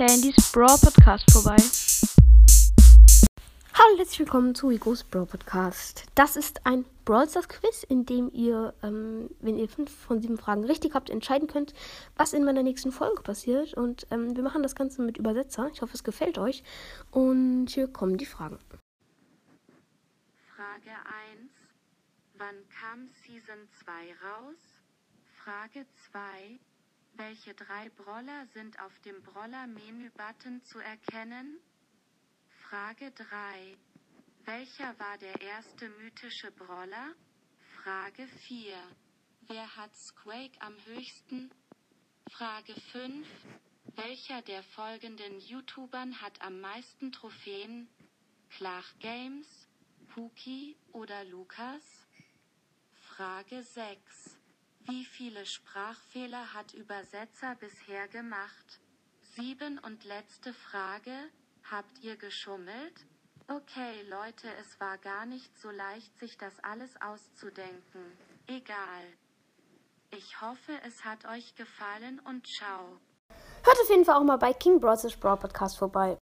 Brawl Podcast vorbei. Hallo und herzlich willkommen zu Igos Brawl Podcast. Das ist ein Brawl Stars Quiz, in dem ihr, ähm, wenn ihr fünf von sieben Fragen richtig habt, entscheiden könnt, was in meiner nächsten Folge passiert. Und ähm, wir machen das Ganze mit Übersetzer. Ich hoffe, es gefällt euch. Und hier kommen die Fragen. Frage 1. Wann kam Season 2 raus? Frage 2. Welche drei Brawler sind auf dem Brawler-Menü-Button zu erkennen? Frage 3. Welcher war der erste mythische Brawler? Frage 4. Wer hat Squake am höchsten? Frage 5. Welcher der folgenden YouTubern hat am meisten Trophäen? Klach Games, Puki oder Lukas? Frage 6. Wie viele Sprachfehler hat Übersetzer bisher gemacht? Sieben und letzte Frage. Habt ihr geschummelt? Okay Leute, es war gar nicht so leicht, sich das alles auszudenken. Egal. Ich hoffe, es hat euch gefallen und ciao. Hört auf jeden Fall auch mal bei King Bros. Brawl Podcast vorbei.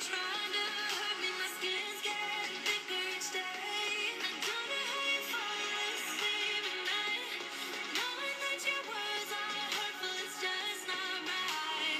Try,